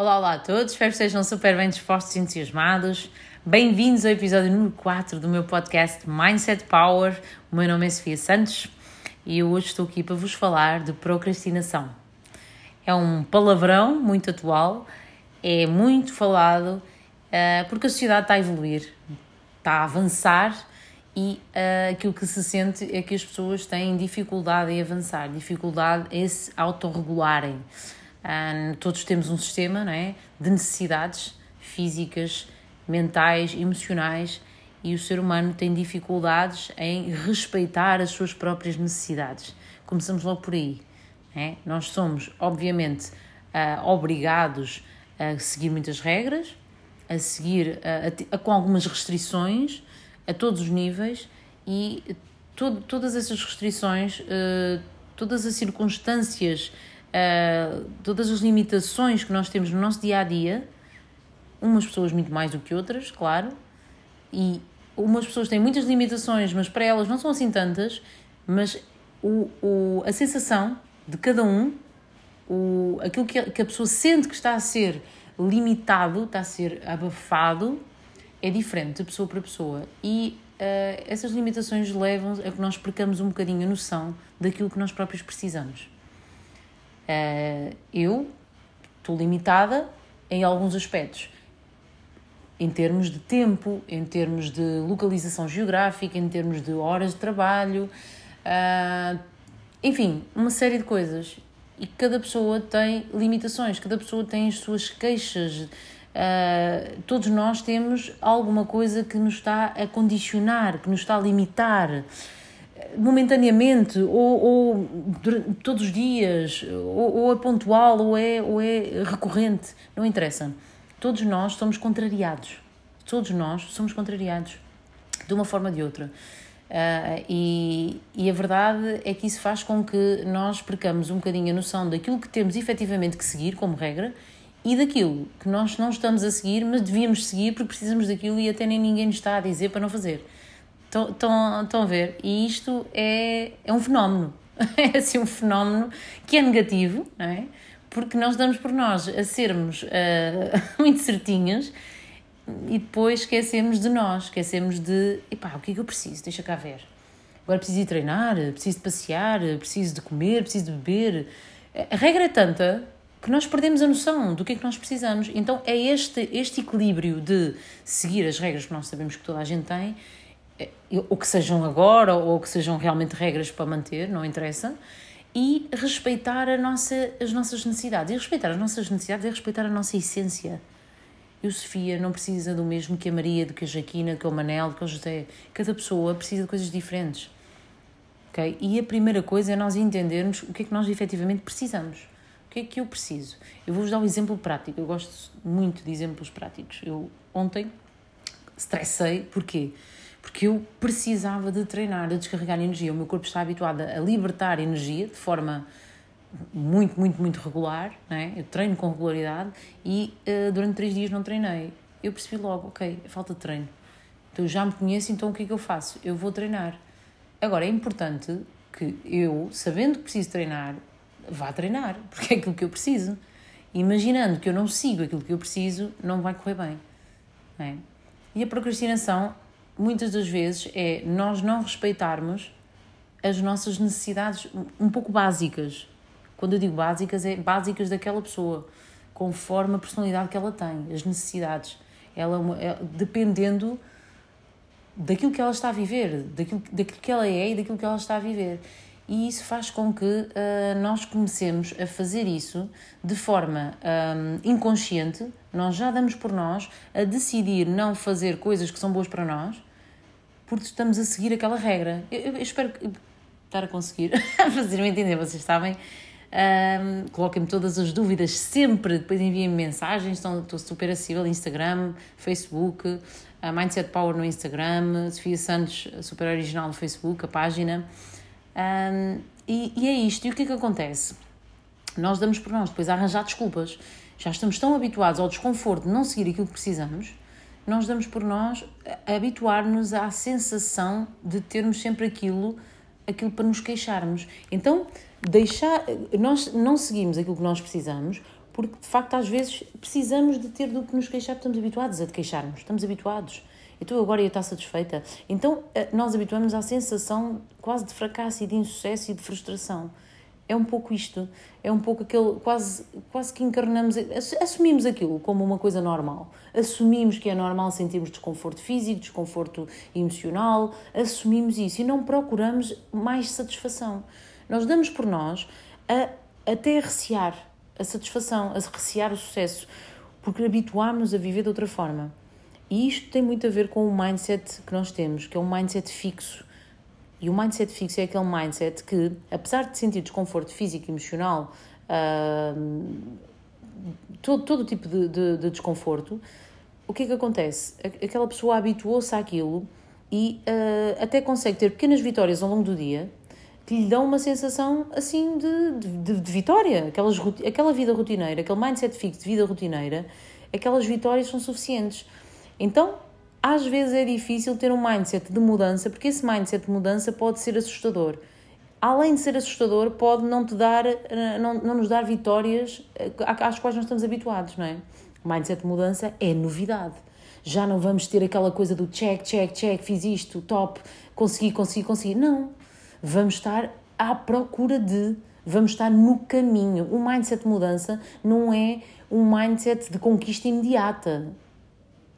Olá, olá a todos, espero que estejam super bem dispostos e entusiasmados. Bem-vindos ao episódio número 4 do meu podcast Mindset Power. O meu nome é Sofia Santos e eu hoje estou aqui para vos falar de procrastinação. É um palavrão muito atual, é muito falado uh, porque a sociedade está a evoluir, está a avançar e uh, aquilo que se sente é que as pessoas têm dificuldade em avançar, dificuldade em se autorregularem. Uh, todos temos um sistema não é, de necessidades físicas, mentais, emocionais e o ser humano tem dificuldades em respeitar as suas próprias necessidades. Começamos logo por aí. É? Nós somos, obviamente, uh, obrigados a seguir muitas regras, a seguir a, a, com algumas restrições a todos os níveis e todas essas restrições, uh, todas as circunstâncias, uh, todas as limitações que nós temos no nosso dia a dia, umas pessoas muito mais do que outras, claro, e umas pessoas têm muitas limitações, mas para elas não são assim tantas, mas o, o, a sensação de cada um, o, aquilo que a, que a pessoa sente que está a ser limitado, está a ser abafado, é diferente de pessoa para pessoa e uh, essas limitações levam a que nós percamos um bocadinho a noção daquilo que nós próprios precisamos. Uh, eu estou limitada em alguns aspectos, em termos de tempo, em termos de localização geográfica, em termos de horas de trabalho, uh, enfim, uma série de coisas. E cada pessoa tem limitações, cada pessoa tem as suas queixas, Uh, todos nós temos alguma coisa que nos está a condicionar, que nos está a limitar momentaneamente ou, ou todos os dias ou, ou, é pontual ou é, ou é recorrente, não interessa. Todos nós somos contrariados. Todos nós somos contrariados de uma forma ou de outra. Uh, e, e a verdade é que isso faz com que nós percamos um bocadinho a noção daquilo que temos efetivamente que seguir como regra e daquilo que nós não estamos a seguir, mas devíamos seguir porque precisamos daquilo e até nem ninguém nos está a dizer para não fazer. Estão, a ver? E isto é, é um fenómeno. É assim um fenómeno que é negativo, não é? Porque nós damos por nós a sermos uh, muito certinhas e depois esquecemos de nós, esquecemos de, epá, o que é que eu preciso? Deixa cá ver. Agora preciso ir treinar, preciso de passear, preciso de comer, preciso de beber. A regra é tanta que nós perdemos a noção do que é que nós precisamos. Então é este, este equilíbrio de seguir as regras que nós sabemos que toda a gente tem, eh, ou que sejam agora, ou que sejam realmente regras para manter, não interessa, e respeitar a nossa, as nossas necessidades. E respeitar as nossas necessidades é respeitar a nossa essência. Eu, Sofia, não precisa do mesmo que a Maria, do que a Jaquina, do que o Manel, do que o José. Cada pessoa precisa de coisas diferentes. Okay? E a primeira coisa é nós entendermos o que é que nós efetivamente precisamos. O que é que eu preciso? Eu vou-vos dar um exemplo prático. Eu gosto muito de exemplos práticos. Eu ontem estressei, porquê? Porque eu precisava de treinar, de descarregar energia. O meu corpo está habituado a libertar energia de forma muito, muito, muito regular. Né? Eu treino com regularidade e uh, durante três dias não treinei. Eu percebi logo, ok, falta de treino. Então já me conheço, então o que é que eu faço? Eu vou treinar. Agora é importante que eu, sabendo que preciso treinar, vá treinar, porque é aquilo que eu preciso. Imaginando que eu não sigo aquilo que eu preciso, não vai correr bem. É? E a procrastinação, muitas das vezes, é nós não respeitarmos as nossas necessidades um pouco básicas. Quando eu digo básicas, é básicas daquela pessoa, conforme a personalidade que ela tem, as necessidades. Ela, é, dependendo daquilo que ela está a viver, daquilo, daquilo que ela é e daquilo que ela está a viver e isso faz com que uh, nós comecemos a fazer isso de forma um, inconsciente. Nós já damos por nós a decidir não fazer coisas que são boas para nós porque estamos a seguir aquela regra. Eu, eu espero estar a conseguir fazer-me entender, vocês sabem. Um, Coloquem-me todas as dúvidas sempre, depois enviem-me mensagens, estou, estou super acessível, Instagram, Facebook, Mindset Power no Instagram, Sofia Santos, super original no Facebook, a página. Um, e, e, é isto. E o que é que acontece? Nós damos por nós depois a arranjar desculpas. Já estamos tão habituados ao desconforto de não seguir aquilo que precisamos, nós damos por nós habituar-nos à sensação de termos sempre aquilo, aquilo para nos queixarmos. Então, deixar, nós não seguimos aquilo que nós precisamos porque de facto às vezes precisamos de ter do que nos queixar, estamos habituados a queixarmos, estamos habituados. Então agora eu estou satisfeita. Então eh, nós habituamos à sensação quase de fracasso e de insucesso e de frustração. É um pouco isto, é um pouco aquele, quase, quase que encarnamos, assumimos aquilo como uma coisa normal. Assumimos que é normal sentirmos desconforto físico, desconforto emocional, assumimos isso e não procuramos mais satisfação. Nós damos por nós a até recear a satisfação, a recear o sucesso, porque habituámos-nos a viver de outra forma. E isto tem muito a ver com o mindset que nós temos, que é um mindset fixo. E o mindset fixo é aquele mindset que, apesar de sentir desconforto físico e emocional, uh, todo, todo tipo de, de, de, desconforto, o que é que acontece? Aquela pessoa habituou-se àquilo e uh, até consegue ter pequenas vitórias ao longo do dia que lhe dão uma sensação assim de, de, de vitória. Aquelas, aquela vida rotineira, aquele mindset fixo de vida rotineira, aquelas vitórias são suficientes. Então, às vezes é difícil ter um mindset de mudança, porque esse mindset de mudança pode ser assustador. Além de ser assustador, pode não te dar, não, não nos dar vitórias eh, às quais nós estamos habituados, não é? O mindset de mudança é novidade. Já não vamos ter aquela coisa do check, check, check, fiz isto, top, consegui, consegui, consegui. Não vamos estar à procura de, vamos estar no caminho. O mindset de mudança não é um mindset de conquista imediata.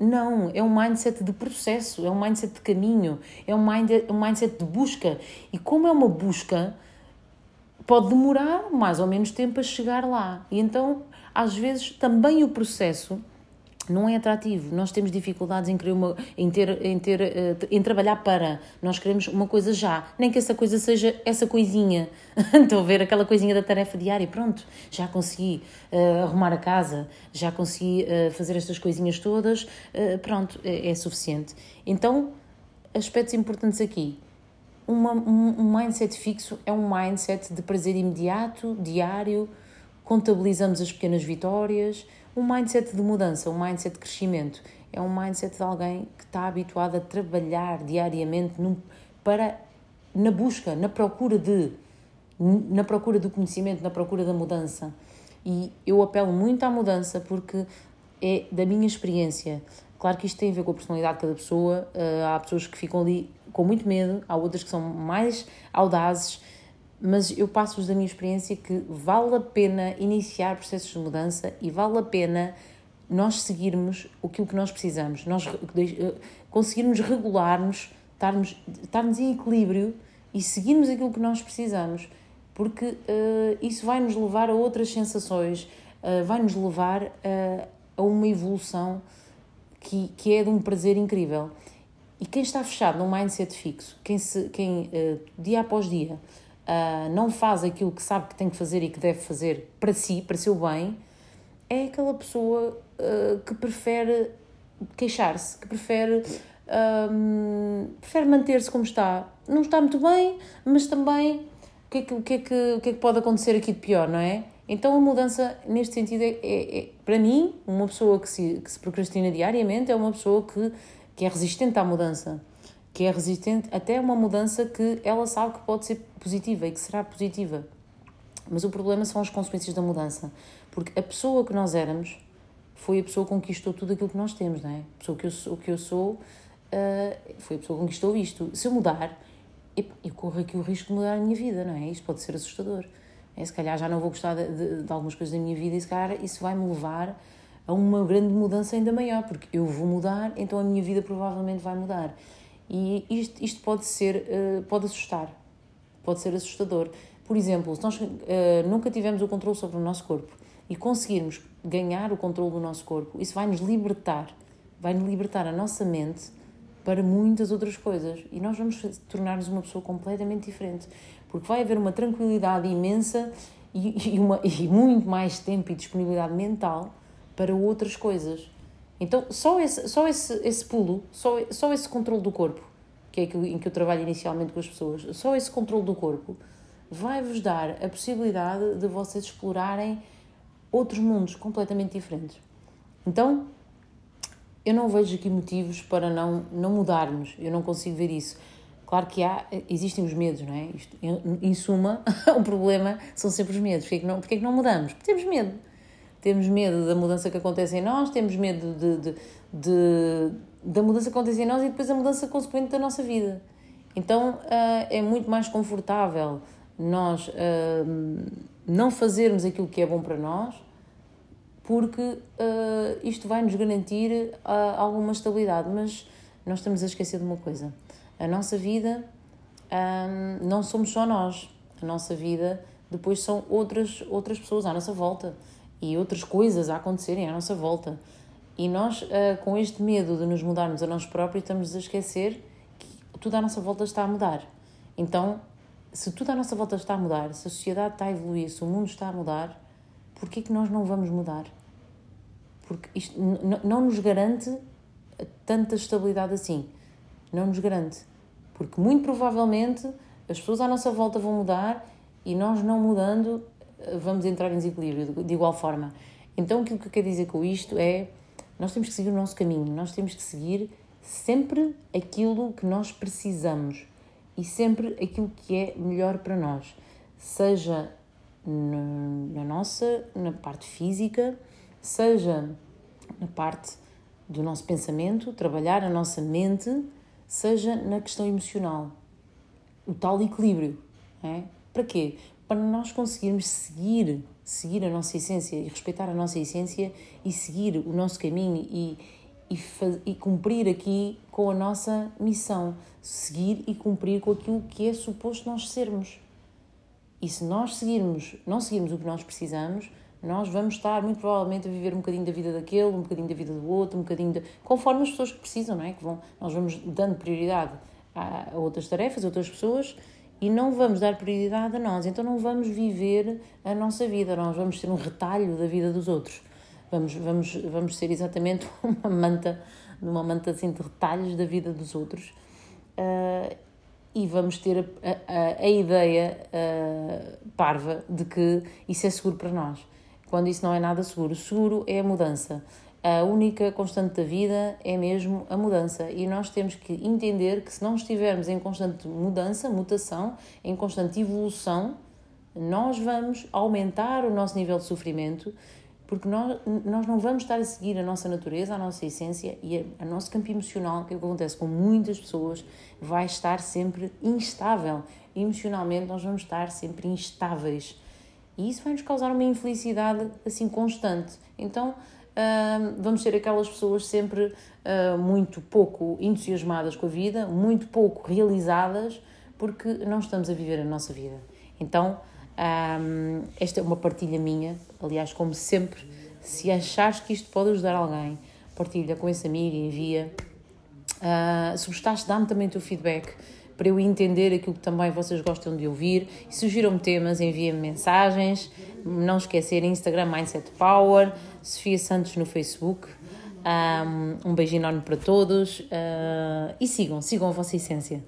Não, é um mindset de processo, é um mindset de caminho, é um, mind, um mindset de busca. E como é uma busca, pode demorar mais ou menos tempo a chegar lá. E então, às vezes, também o processo não é atrativo. Nós temos dificuldades em, querer uma, em, ter, em, ter, eh, em trabalhar para. Nós queremos uma coisa já. Nem que essa coisa seja essa coisinha. Estou a ver aquela coisinha da tarefa diária. Pronto, já consegui uh, arrumar a casa, já consegui uh, fazer estas coisinhas todas. Uh, pronto, é, é, suficiente. Então, aspectos importantes aqui. Uma, um, um mindset fixo é um mindset de prazer imediato, diário. Contabilizamos as pequenas vitórias um mindset de mudança, um mindset de crescimento. É um mindset de alguém que está habituado a trabalhar diariamente num, para, na busca, na procura de, na procura do conhecimento, na procura da mudança. E eu apelo muito à mudança porque é da minha experiência. Claro que isto tem a ver com a personalidade de cada pessoa. Uh, há pessoas que ficam ali com muito medo, há outras que são mais audazes mas eu passo-vos da minha experiência que vale a pena iniciar processos de mudança e vale a pena nós seguirmos aquilo que nós precisamos, nós eh, conseguirmos regular-nos, estarmos, estarmos em equilíbrio e seguirmos aquilo que nós precisamos, porque uh, isso vai nos levar a outras sensações, uh, vai nos levar uh, a uma evolução que, que é de um prazer incrível. E quem está fechado num mindset fixo, quem, se, quem dia após dia uh, não faz aquilo que sabe que tem que fazer e que deve fazer para si, para seu bem, é aquela pessoa uh, que prefere queixar-se, que prefere, um, prefere manter-se como está. Não está muito bem, mas também o que, é que, que é que, que é que pode acontecer aqui de pior, não é? Então a mudança, neste sentido, é, é, é, para mim, uma pessoa que se, que se procrastina diariamente é uma pessoa que, que é resistente à mudança que é resistente até a uma mudança que ela sabe que pode ser positiva e que será positiva. Mas o problema são as consequências da mudança. Porque a pessoa que nós éramos foi a pessoa que conquistou tudo aquilo que nós temos, não é? A pessoa que eu sou, que eu sou uh, foi a pessoa que conquistou isto. Se eu mudar, eu corro aqui o risco de mudar a minha vida, não é? Isto pode ser assustador. É, se calhar já não vou gostar de, de, de algumas coisas da minha vida e se calhar isso vai-me levar a uma grande mudança ainda maior, porque eu vou mudar, então a minha vida provavelmente vai mudar. E isto, isto pode ser, uh, pode assustar, pode ser assustador. Por exemplo, se nós uh, nunca tivemos o controle sobre o nosso corpo e conseguirmos ganhar o controle do nosso corpo, isso vai nos libertar, vai nos libertar a nossa mente para muitas outras coisas e nós vamos tornar-nos uma pessoa completamente diferente, porque vai haver uma tranquilidade imensa e, e, uma, e muito mais tempo e disponibilidade mental para outras coisas. Então, só esse, só esse, esse pulo, só, só esse controle do corpo, que é em que eu trabalho inicialmente com as pessoas, só esse controle do corpo vai-vos dar a possibilidade de vocês explorarem outros mundos completamente diferentes. Então, eu não vejo aqui motivos para não, não mudarmos, eu não consigo ver isso. Claro que há, existem os medos, não é? Isto, em, em suma, o problema são sempre os medos. Porquê que não, porquê que não mudamos? Porque temos medo temos medo da mudança que acontece em nós, temos medo de, de, de da mudança que acontece em nós e depois a mudança consequente da nossa vida. Então uh, é muito mais confortável nós uh, não fazermos aquilo que é bom para nós, porque uh, isto vai nos garantir alguma estabilidade. Mas nós estamos a esquecer de uma coisa: a nossa vida não somos só nós, a nossa vida depois são outras, outras pessoas à nossa volta e outras coisas a acontecerem à nossa volta. E nós, uh, com este medo de nos mudarmos a nós próprios, estamos a esquecer que tudo à nossa volta está a mudar. Então, se tudo à nossa volta está a mudar, se a sociedade está a evoluir, se o mundo está a mudar, porquê que nós não vamos mudar? Porque isto não nos garante tanta estabilidade assim. Não nos garante. Porque muito provavelmente as pessoas à nossa volta vão mudar e nós não mudando vamos entrar em desequilíbrio de igual forma. Então, aquilo que eu quero dizer com isto é: nós temos que seguir o nosso caminho, nós temos que seguir sempre aquilo que nós precisamos e sempre aquilo que é melhor para nós, seja na nossa, na parte física, seja na parte do nosso pensamento, trabalhar a nossa mente, seja na questão emocional. O tal equilíbrio. É? Para quê? Para nós conseguirmos seguir, seguir a nossa essência e respeitar a nossa essência e seguir o nosso caminho e, e, e cumprir aqui com a nossa missão, seguir e cumprir com aquilo que é suposto nós sermos. E se nós seguirmos, não seguirmos o que nós precisamos, nós vamos estar muito provavelmente a viver um bocadinho da vida daquele, um bocadinho da vida do outro, um bocadinho de... conforme as pessoas que precisam, não é? Que vão, nós vamos dando prioridade a, outras tarefas, a outras pessoas e não vamos dar prioridade a nós, então não vamos viver a nossa vida, nós vamos ser um retalho da vida dos outros. Vamos, vamos, vamos ser exatamente uma manta, uma manta assim de retalhos da vida dos outros uh, e vamos ter a, a, a ideia uh, parva de que isso é seguro para nós, quando isso não é nada seguro. Seguro é a mudança a única constante da vida é mesmo a mudança e nós temos que entender que se não estivermos em constante mudança, mutação, em constante evolução, nós vamos aumentar o nosso nível de sofrimento porque nós, nós não vamos estar a seguir a nossa natureza, a nossa essência e o nosso campo emocional, que é o que acontece com muitas pessoas, vai estar sempre instável. Emocionalmente nós vamos estar sempre instáveis. E isso vai nos causar uma infelicidade assim constante. Então, vamos ser aquelas pessoas sempre uh, muito pouco entusiasmadas com a vida, muito pouco realizadas, porque não estamos a viver a nossa vida. Então, um, esta é uma partilha minha, aliás, como sempre, se achares que isto pode ajudar alguém, partilha com esse amigo envia. Uh, se gostaste, dá-me também o teu feedback para eu entender aquilo que também vocês gostam de ouvir. E sugiram-me temas, enviem-me mensagens. Não esquecerem Instagram Mindset Power, Sofia Santos no Facebook. Um, um beijo enorme para todos uh, e sigam, sigam a vossa essência.